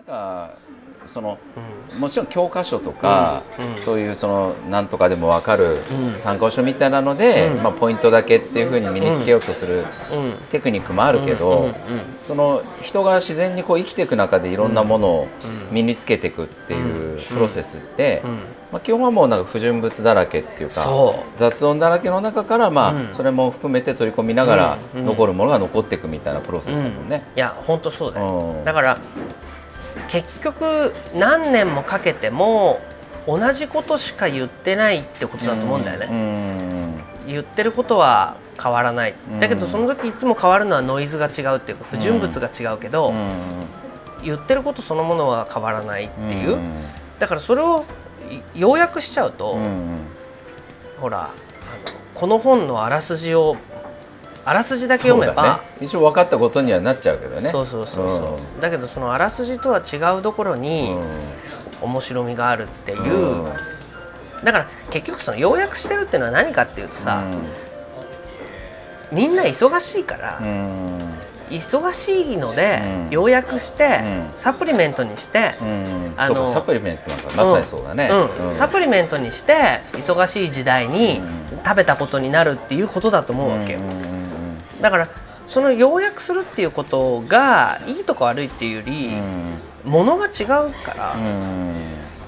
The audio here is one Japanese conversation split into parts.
なんかその、もちろん教科書とか、そういうそのなんとかでも分かる参考書みたいなので、まあ、ポイントだけっていうふうに身につけようとするテクニックもあるけど、その人が自然にこう生きていく中でいろんなものを身につけていくっていうプロセスって、まあ、基本はもうなんか不純物だらけっていうか雑音だらけの中から、まあそれも含めて取り込みながら残るものが残っていくみたいなプロセスだもんね。いや本当そうだよ、うん。だから結局何年もかけても同じことしか言ってないってことだと思うんだよね、ね。言ってることは変わらない、うん。だけどその時いつも変わるのはノイズが違うっていうか不純物が違うけど、言ってることそのものは変わらないっていう、だからそれをい要約しちゃうと、ほらあのこの本のあらすじをあらすじだけ読めば、ね、一応分かったことにはなっちゃうけどね。そうそうそうそう、だけどそのあらすじとは違うところに面白みがあるっていう、だから結局その要約してるっていうのは何かっていうとさ、みんな忙しいから、忙しいので、うん。要約して、うん。サプリメントにして、うん。あのサプリメントなんかまさにそうだね、うん。サプリメントにして忙しい時代に食べたことになるっていうことだと思うわけよ、だからその要約するっていうことがいいとか悪いっていうより、ものが違うから、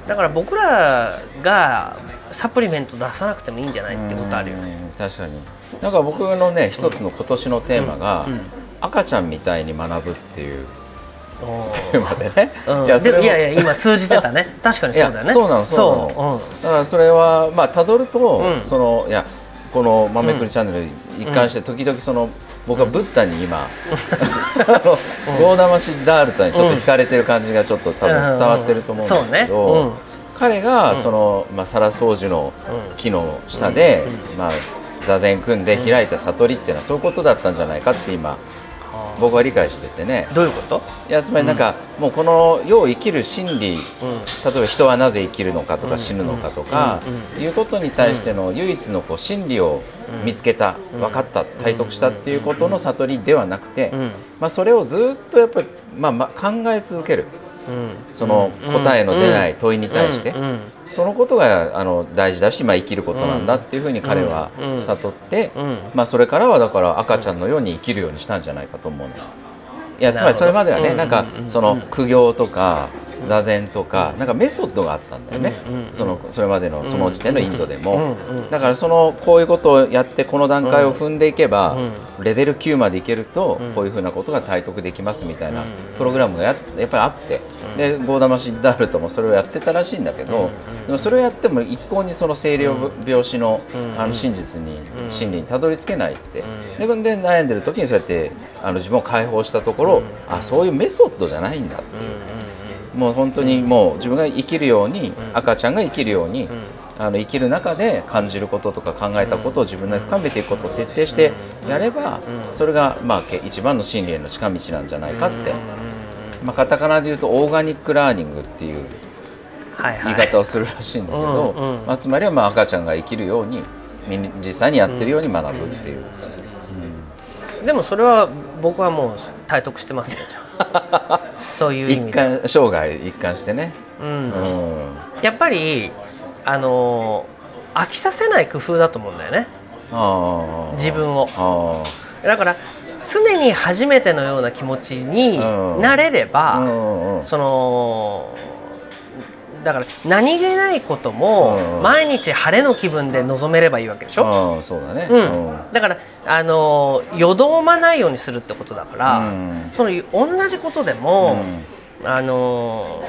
だから僕らがサプリメント出さなくてもいいんじゃないってことあるよね。うん。確かに。なんか僕のね一つの今年のテーマが、赤ちゃんみたいに学ぶっていうテーマでね、うん、いやいやいや今通じてたね。確かにそうだよね。そうなのそうなの。だからそれはまあたどると、うん。そのいやこの「まめくりチャンネル」一貫して時々その、僕はブッダに今、あのゴーダマシダールタにちょっと惹かれてる感じがちょっと多分伝わってると思うんですけど、彼がその、まあ、皿掃除の木の下で、まあ、座禅組んで開いた悟りっていうのはそういうことだったんじゃないかって今僕は理解しててね。どういうこと？いやつまりなんか、もうこの世を生きる真理、例えば人はなぜ生きるのかとか死ぬのかとか、いうことに対しての唯一のこう真理を見つけた、分かった体得したっていうことの悟りではなくて、ん。まあ、それをずっとやっぱり、まあ、まあ考え続ける。うん。その答えの出ない問いに対して。そのことがあの大事だし、まあ、生きることなんだっていうふうに彼はうん悟って、うん。まあ、それからはだから赤ちゃんのように生きるようにしたんじゃないかと思うの。いやつまりそれまではね、なんかその苦行とか座禅とかなんかメソッドがあったんだよね、そのそれまでのその時点のインドでも、だからそのこういうことをやってこの段階を踏んでいけば、レベル9までいけるとこういうふうなことが体得できますみたいなプログラムがややっぱりあって、でゴーダマシッダールトもそれをやってたらしいんだけど、でもそれをやっても一向にその清涼病死の,、あの真実に、真理にたどり着けないって、でで悩んでる時にそうやってあの自分を解放したところ、あそういうメソッドじゃないんだっていう。もう本当にもう自分が生きるように、赤ちゃんが生きるように、あの生きる中で感じることとか考えたことを自分で深めていくことを徹底してやれば、それがまあけ一番の真理への近道なんじゃないかって、まあ、カタカナで言うとオーガニックラーニングっていう言い方をするらしいんだけど、まあ、つまりはまあ赤ちゃんが生きるように実際にやってるように学ぶっていう。でもそれは僕はもう体得してますねじゃあ そういう意一味で、貫生涯一貫してね、うん。うん。やっぱりあのー飽きさせない工夫だと思うんだよね。自分を。あだから常に初めてのような気持ちにうん。なれれーば、うんうんそのだから何気ないこともうん。毎日晴れの気分で臨めればいいわけでしょ、ああそうだね。うん。だからあの夜通まないようにするってことだから、うん。その同じことでも、あの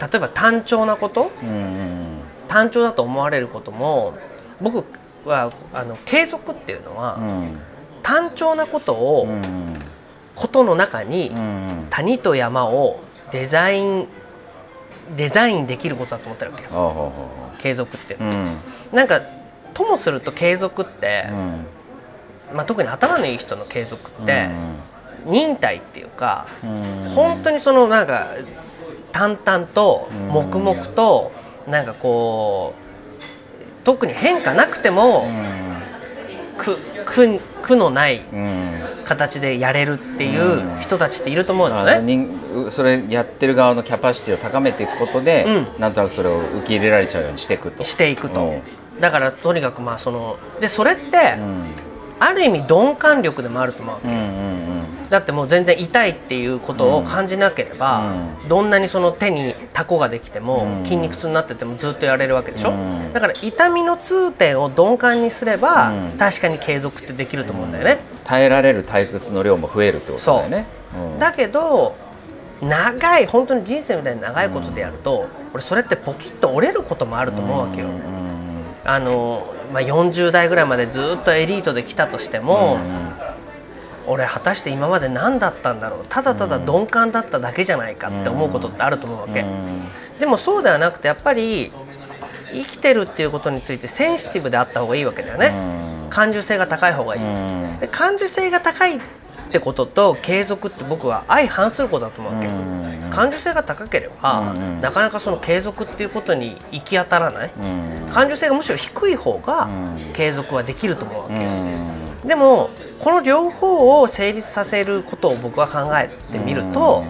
例えば単調なことうんうん単調だと思われることも僕はあの継続っていうのは、うん。単調なことを、うんことの中に、うん谷と山をデザインデザインできることだと思ってるわけよ。継続っていうのは、ううん。なんかともすると継続って、うんまあ、特に頭のいい人の継続って、忍耐っていうか、うん。本当にそのなんか淡々とうん。黙々となんかこう特に変化なくても苦苦苦のないうん。うん形でやれるっていう人たちっていると思うのあね。人それやってる側のキャパシティを高めていくことで、うなんとなくそれを受け入れられちゃうようにしていくと。していくと。うん。だからとにかくまあそのでそれってうんある意味鈍感力でもあると思うわけうんうんだってもう全然痛いっていうことを感じなければ、どんなにその手にタコができても、うん。筋肉痛になっててもずっとやれるわけでしょ、うん。だから痛みの痛点を鈍感にすれば、うん。確かに継続ってできると思うんだよね、耐えられる退屈の量も増えるってことだよね。う。ん。だけど長い本当に人生みたいに長いことでやると、俺それってポキッと折れることもあると思うわけよ、うんうん。あのまあ、40代ぐらいまでずっとエリートで来たとしても、俺果たして今まで何だったんだろう？ただただ鈍感だっただけじゃないかって思うことってあると思うわけ、でもそうではなくてやっぱり生きてるっていうことについてセンシティブであった方がいいわけだよね、感受性が高い方がいい、うん。で感受性が高いってことと継続って僕は相反することだと思うわけ、うん。感受性が高ければ、うん。なかなかその継続っていうことに行き当たらない、うん。感受性がむしろ低い方がうん。継続はできると思うわけ、うん。でもこの両方を成立させることを僕は考えてみると、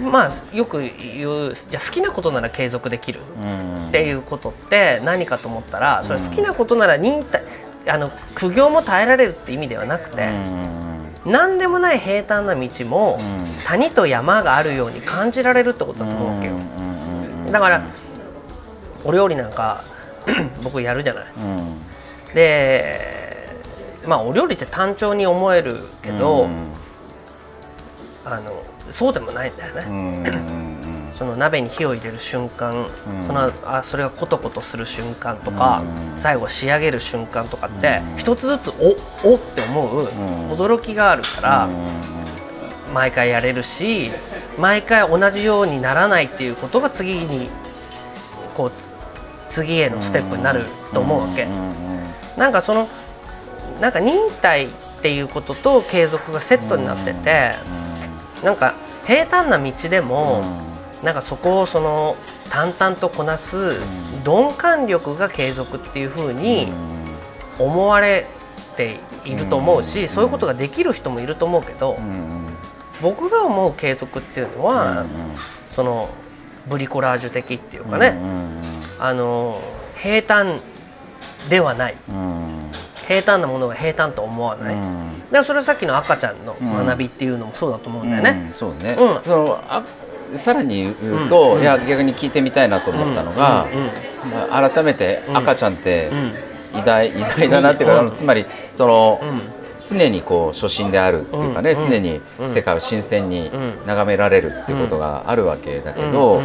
まあよく言うじゃあ好きなことなら継続できるうん。っていうことって何かと思ったらそれ好きなことなら忍耐あの苦行も耐えられるって意味ではなくて、何でもない平坦な道も、うん谷と山があるように感じられるってことだと思うわけよ。だからお料理なんか 僕やるじゃない。うんでまあお料理って単調に思えるけど、うんあのそうでもないんだよね。うんその鍋に火を入れる瞬間、うん。そのあそれがコトコトする瞬間とか、うん。最後仕上げる瞬間とかって、うん。一つずつおおって思う、ん。驚きがあるから、毎回やれるし毎回同じようにならないっていうことが次にこうつ次へのステップになると思うわけ。なんかそのなんか忍耐っていうことと継続がセットになってて、なんか平坦な道でも、なんかそこをその淡々とこなす鈍感力が継続っていうふうに思われていると思うし、そういうことができる人もいると思うけど、僕が思う継続っていうのは、そのブリコラージュ的っていうかね、あの平坦ではない。平坦なものが平坦と思わない、だからそれはさっきの赤ちゃんの学びっていうのもそうだと思うんだよね。そうね、うん。そのあさらに言うと、いや逆に聞いてみたいなと思ったのが、うん。まあ、改めて赤ちゃんってん。偉大,、偉大だなっていうか、うん。つまりその、ん。常にこう初心であるっていうかね、うん。常に世界を新鮮にん。眺められるっていうことがあるわけだけど、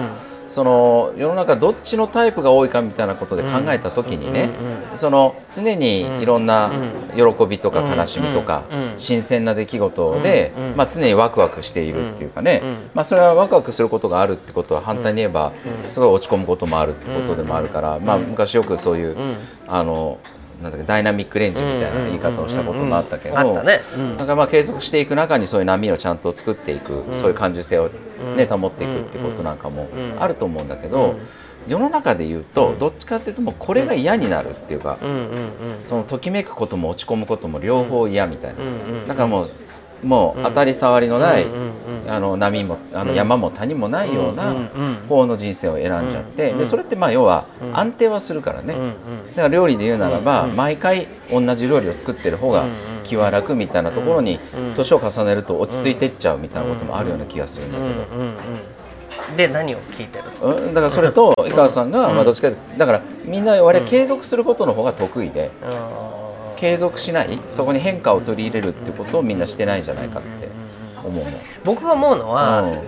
その世の中どっちのタイプが多いかみたいなことで考えた時にね、その常にいろんな喜びとか悲しみとか、新鮮な出来事で、まあ、常にワクワクしているっていうかね、うんまあ、それはワクワクすることがあるってことは反対に言えばすごい落ち込むこともあるってことでもあるから、まあ、昔よくそういう、ん。あのなんだっけダイナミックレンジみたいな言い方をしたこともあったけど、ん。だからまあ継続していく中にそういう波をちゃんと作っていく、そういう感受性を、ね保っていくってことなんかもあると思うんだけど、世の中で言うとどっちかっていうともうこれが嫌になるっていうか、そのときめくことも落ち込むことも両方嫌みたいな、だからもうもう当たり障りのない、あの波もあの山も谷もないような方の人生を選んじゃって、うんでそれってまあ要は安定はするからね、だから料理で言うならば、毎回同じ料理を作ってる方が気は楽みたいなところに年を重ねると落ち着いてっちゃうみたいなこともあるような気がするんだけど。うんうんうんで何を聞いてるうんだからそれと井川さんが、まあ、どっちかだからみんな我々継続することの方が得意で、継続しないそこに変化を取り入れるってことをみんなしてないんじゃないかって思うの。僕が思うのは、うん。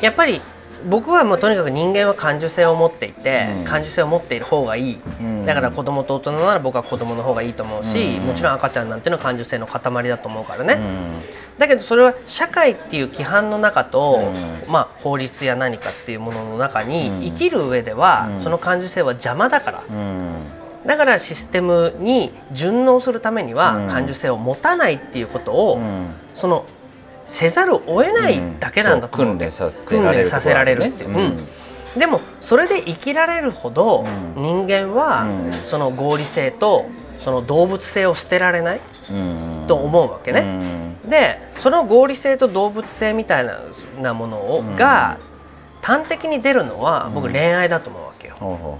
やっぱり僕はもうとにかく人間は感受性を持っていて、うん。感受性を持っている方がいい、ん。だから子供と大人なら僕は子供の方がいいと思うし、うん。もちろん赤ちゃんなんていうのは感受性の塊だと思うからね、だけどそれは社会っていう規範の中と、まあ、法律や何かっていうものの中に生きる上では、その感受性は邪魔だから、うん。だからシステムに順応するためにはうん。感受性を持たないっていうことを、うん。そのせざるを得ないだけなんだと思う、訓練させられる訓練させられるっていう、うん。でもそれで生きられるほどうん。人間はうん。その合理性とその動物性を捨てられない、うん。と思うわけね。うん。でその合理性と動物性みたいななものを、が端的に出るのは僕恋愛だと思うわけよ。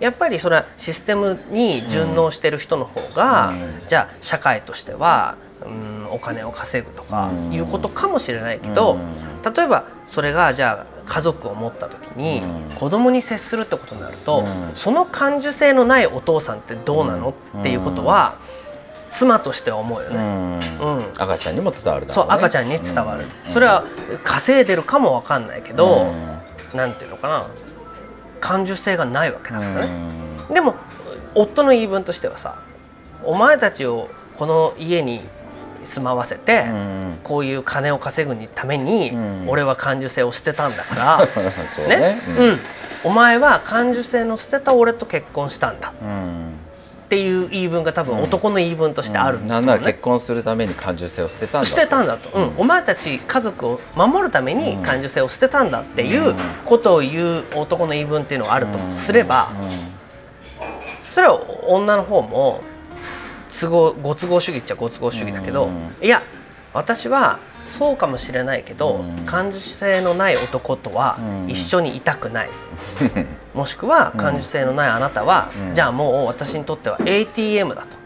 やっぱりそれはシステムに順応してる人の方が、うん。じゃあ社会としては、うん、お金を稼ぐとかうん。いうことかもしれないけど、うん。例えばそれがじゃあ家族を持った時にうん。子供に接するってことになると、うん。その感受性のないお父さんってどうなの、っていうことは妻としては思うようね。ん。うん。赤ちゃんにも伝わるだそう赤ちゃんに伝わる、うん。それは稼いでるかもわかんないけど、うん。なんていうのかな？感受性がないわけだからね。うん。でも夫の言い分としてはさお前たちをこの家に住まわせて、うん。こういう金を稼ぐために、うん。俺は感受性を捨てたんだから そうね。ね、うん。お前は感受性の捨てた俺と結婚したんだ。うん。っていう言い分が多分男の言い分としてあるね。なんなら結婚するために感受性を捨てたんだ捨てたんだと、うん。お前たち家族を守るために感受性を捨てたんだっていううん。ことを言う男の言い分っていうのがあるとすれば、うん。それは女の方も都合ご都合主義っちゃご都合主義だけど、うん。いや私はそうかもしれないけど、うん。感受性のない男とはうん。一緒にいたくない、もしくは感受性のないあなたは、うん。じゃあもう私にとっては ATM だと、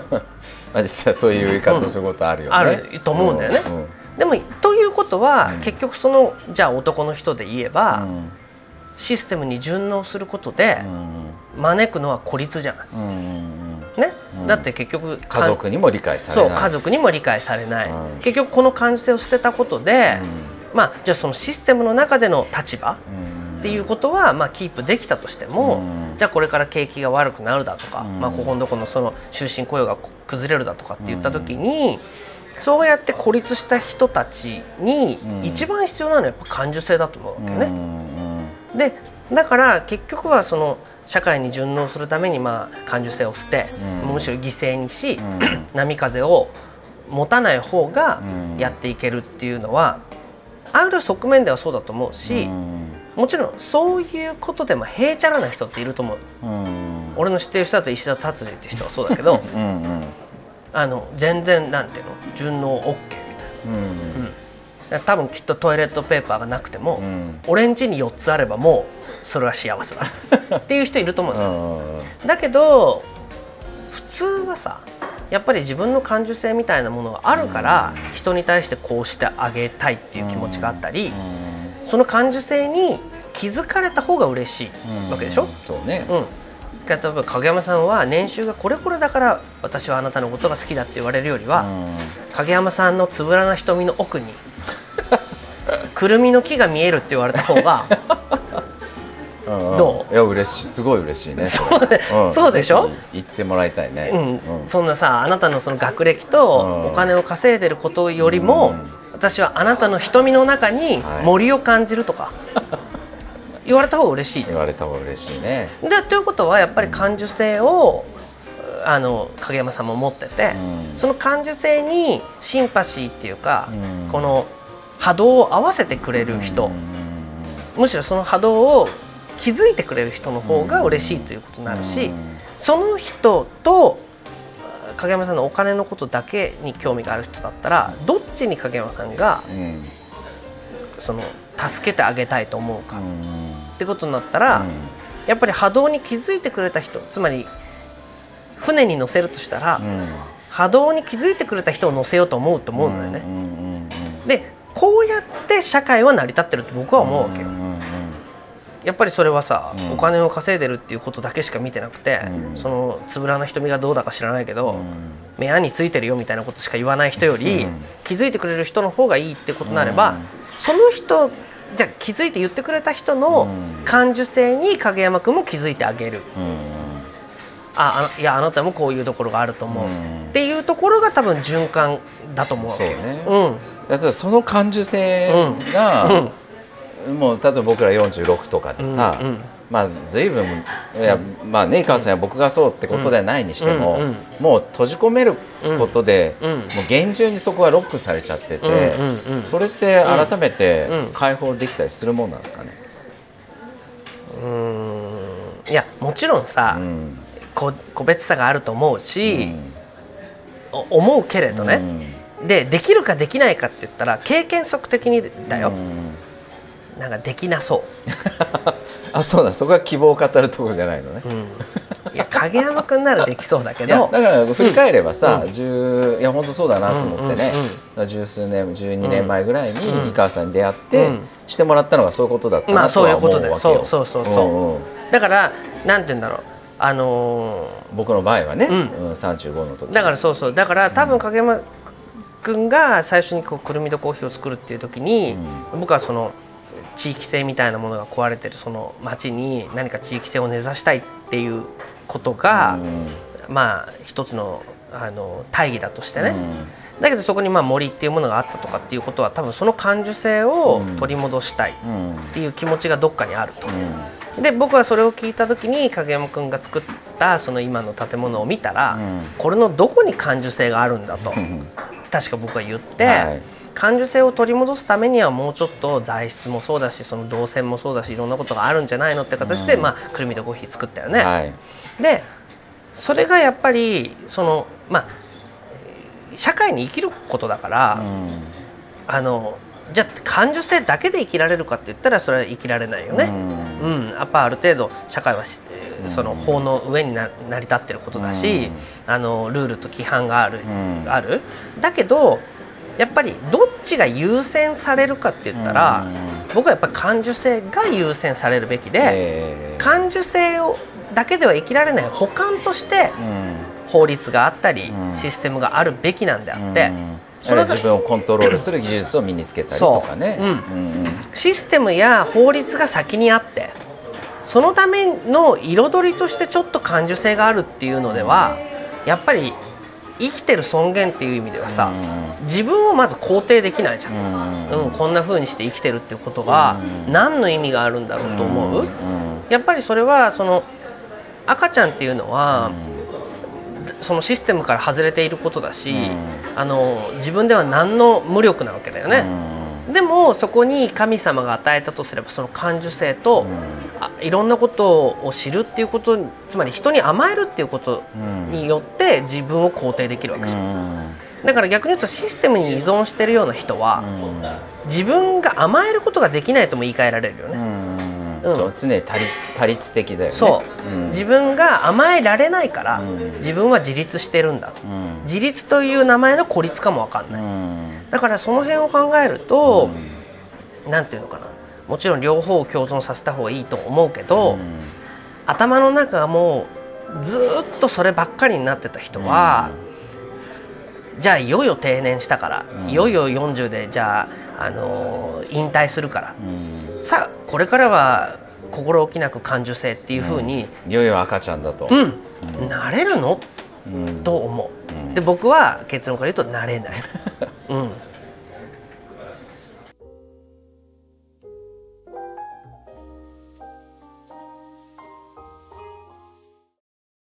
まあ実際そういう言い方することあるよね、あると思うんだよね。うん。でもということは、うん。結局そのじゃあ男の人で言えば、うん。システムに順応することでうん。招くのは孤立じゃない。うんうんね。うん。だって結局家族にも理解されそうない家族にも理解されない、うん。結局この感受性を捨てたことで、まあじゃあそのシステムの中での立場うん。っていうことはまあキープできたとしても、うん。じゃあこれから景気が悪くなるだとか、うん。まあここのとこのその終身雇用が崩れるだとかって言った時に、そうやって孤立した人たちにうん。一番必要なのはやっぱ感受性だと思うわけよね。うん。でだから結局はその社会に順応するためにまあ感受性を捨て、うん。むしろ犠牲にし、うん。波風を持たない方がうん。やっていけるっていうのは、ある側面ではそうだと思うし、うん。もちろんそういうことでもへいちゃらな人っていると思う。うん。俺の知ってる人だと石田達治っていう人はそうだけどあの全然なんていうの順応 OK みたいうん。な多分きっとトイレットペーパーがなくても、うん。俺ん家に4つあればもうそれは幸せだ。っていう人いると思うのよ。だけど普通はさやっぱり自分の感受性みたいなものがあるから人に対してこうしてあげたいっていう気持ちがあったりその感受性に気づかれた方が嬉しいわけでしょ、そうね。うん、例えば影山さんは年収がこれこれだから私はあなたのことが好きだって言われるよりは、影山さんのつぶらな瞳の奥にくるみの木が見えるって言われた方がどう？いや嬉しい。すごい嬉しいね。そうね。ん。そうでしょ？言ってもらいたいね。うん。そんなさあなたのその学歴とうん。お金を稼いでることよりも、うん。私はあなたの瞳の中にはい。森を感じるとか、言われた方が嬉しい。言われた方が嬉しいね。でということはやっぱり感受性をあの影山さんも持ってて、うん。その感受性にシンパシーっていうか、うん。この波動を合わせてくれる人、うん。むしろその波動を気づいてくれる人の方が嬉しいということになるし、うん。その人と影山さんのお金のことだけに興味がある人だったらどっちに影山さんがうん。その助けてあげたいと思うかうん。ってことになったら、やっぱり波動に気づいてくれた人つまり船に乗せるとしたら、うん。波動に気づいてくれた人を乗せようと思うと思うんだよね。でこうやって社会は成り立ってるって僕は思うわけよ。やっぱりそれはさ、うん。お金を稼いでるっていうことだけしか見てなくて、うん。そのつぶらな瞳がどうだか知らないけど、うん。目についてるよみたいなことしか言わない人より、うん。気づいてくれる人の方がいいってことになれば、うん。その人じゃあ気づいて言ってくれた人のうん。感受性に影山君も気づいてあげる、うん。ああいやあなたもこういうところがあると思う、うん。っていうところが多分循環だと思うわけよ。ね。うんだってその感受性が、もう例えば僕ら46とかでさ、うんうん。まあ随分いやまあね井川さんや僕がそうってことではないにしても、うんうんもう閉じ込めることで、うん。うん。もう厳重にそこがロックされちゃってて、うんうんうん。それって改めてうん。解放できたりするもんなんですかね？いやもちろんさ、個別差があると思うし、お思うけれどね、でできるかできないかって言ったら経験則的にだよ、なんかできなそう。あそうだ。そこは希望を語るところじゃないのね、いや影山君ならできそうだけど。だから振り返ればさ、うん、いや本当そうだなと思ってね、うんうん、十数年12年前ぐらいに井川さんに出会って、してもらったのがそういうことだったまあそういうことだよ。そうそうそうそう、うんうん、だからなんて言うんだろう。あのー、僕の場合はね、うん、35の時だからそうそう。だから多分影山君が最初にこうくるみとコーヒーを作るっていう時に、僕はその地域性みたいなものが壊れてるその町に何か地域性を根ざしたいっていうことが、まあ一つのあの大義だとしてね、だけどそこにまあ森っていうものがあったとかっていうことは多分その感受性を取り戻したいっていう気持ちがどっかにあると。で僕はそれを聞いた時に影山君が作ったその今の建物を見たら、これのどこに感受性があるんだと確か僕は言って。はい感受性を取り戻すためにはもうちょっと材質もそうだしその動線もそうだしいろんなことがあるんじゃないのって形で、うん、まあ、くるみとコーヒー作ったよね。はい、でそれがやっぱりそのまあ社会に生きることだから、うん、あのじゃあ感受性だけで生きられるかって言ったらそれは生きられないよね。うん、うん、やっぱある程度社会はその法の上にな成り立ってることだし、あのルールと規範がある,、ある。だけどやっぱりどっちが優先されるかって言ったら、僕はやっぱり感受性が優先されるべきで、感受性をだけでは生きられない補完として法律があったり、システムがあるべきなんであって。それ自分をコントロールする技術を身につけたりとかね、う。んうん、システムや法律が先にあってそのための彩りとしてちょっと感受性があるっていうのではやっぱり生きてる尊厳っていう意味ではさ、自分をまず肯定できないじゃん、うん、こんなふうにして生きてるっていうことが何の意味があるんだろうと思う、やっぱりそれはその赤ちゃんっていうのは、そのシステムから外れていることだし、あの自分では何の無力なわけだよね。でもそこに神様が与えたとすればその感受性と、うん、いろんなことを知るっていうことつまり人に甘えるっていうことによって自分を肯定できるわけじゃん。うん。だから逆に言うとシステムに依存してるような人は、自分が甘えることができないとも言い換えられるよね。うん、常に多律的だよね。そう、うん、自分が甘えられないから、うん、自分は自立してるんだ、うん、自立という名前の孤立かも分かんない、だからその辺を考えると、うん、なんていうのかな。もちろん両方を共存させた方がいいと思うけど、うん、頭の中がもうずっとそればっかりになってた人は、うん、じゃあいよいよ定年したから、いよいよ40でじゃあ、あのー、引退するから、さあこれからは心置きなく感受性っていうふうに、いよいよ赤ちゃんだと、なれるの、と思う。で僕は結論から言うとなれない。うん